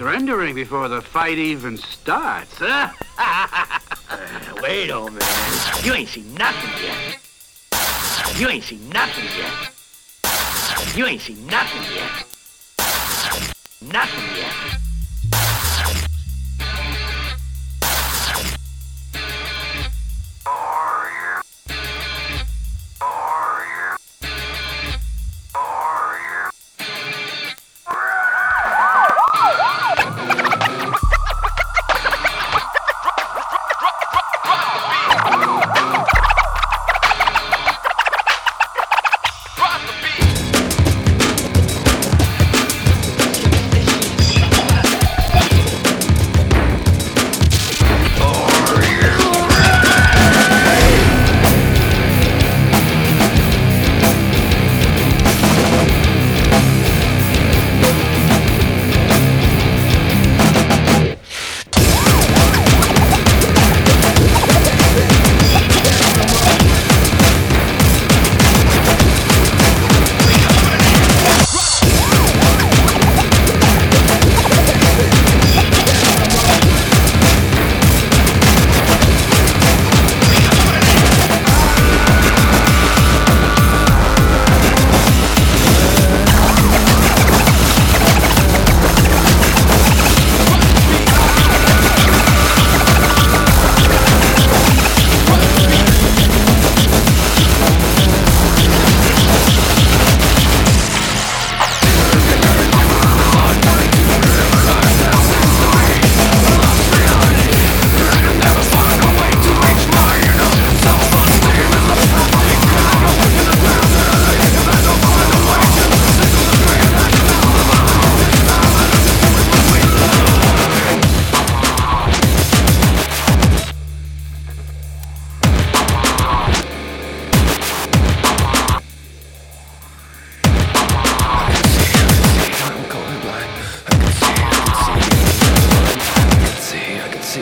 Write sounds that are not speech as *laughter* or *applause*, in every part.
surrendering before the fight even starts, huh? *laughs* Uh, wait, old man. You ain't seen nothing yet. You ain't seen nothing yet. You ain't seen nothing yet. Nothing yet.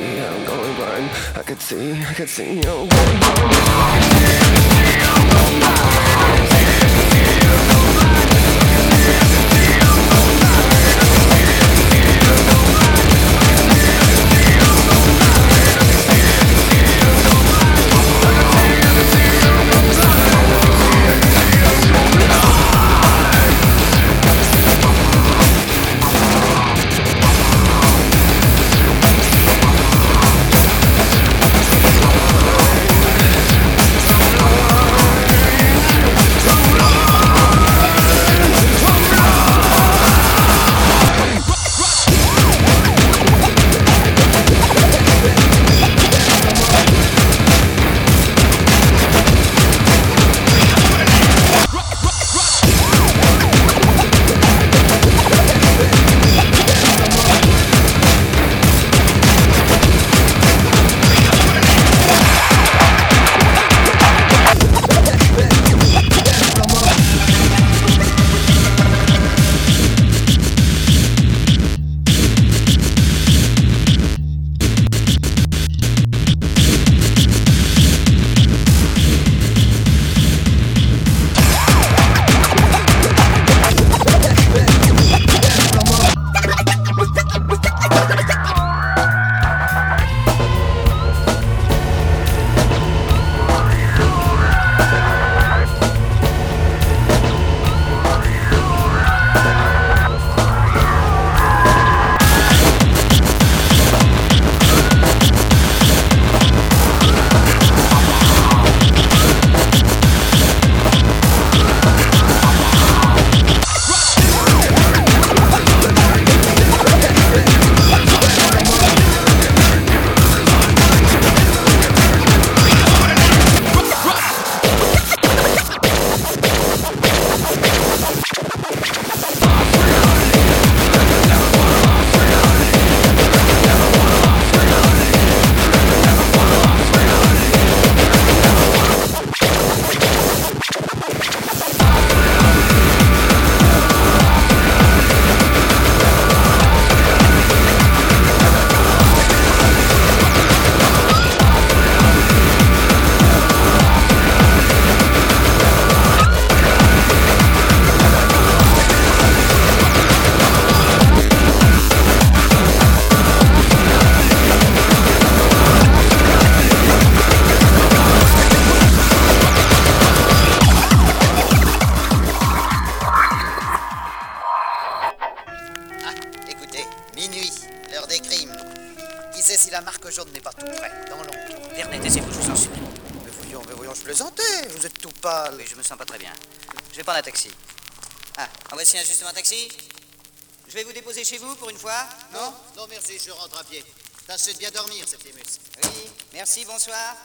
See, I'm going blind. I can see, I can see, I'm going blind. Come Ouais, dans l'ombre. Vernet, taisez-vous, je vous en supplie. Mais voyons, mais voyons, je plaisantais. Vous êtes tout pâle. Oui, je me sens pas très bien. Je vais prendre un taxi. Ah, en voici un justement taxi. Je vais vous déposer chez vous pour une fois, non? Non, merci, je rentre à pied. Tâchez de bien dormir, cette émus. Oui, merci, bonsoir.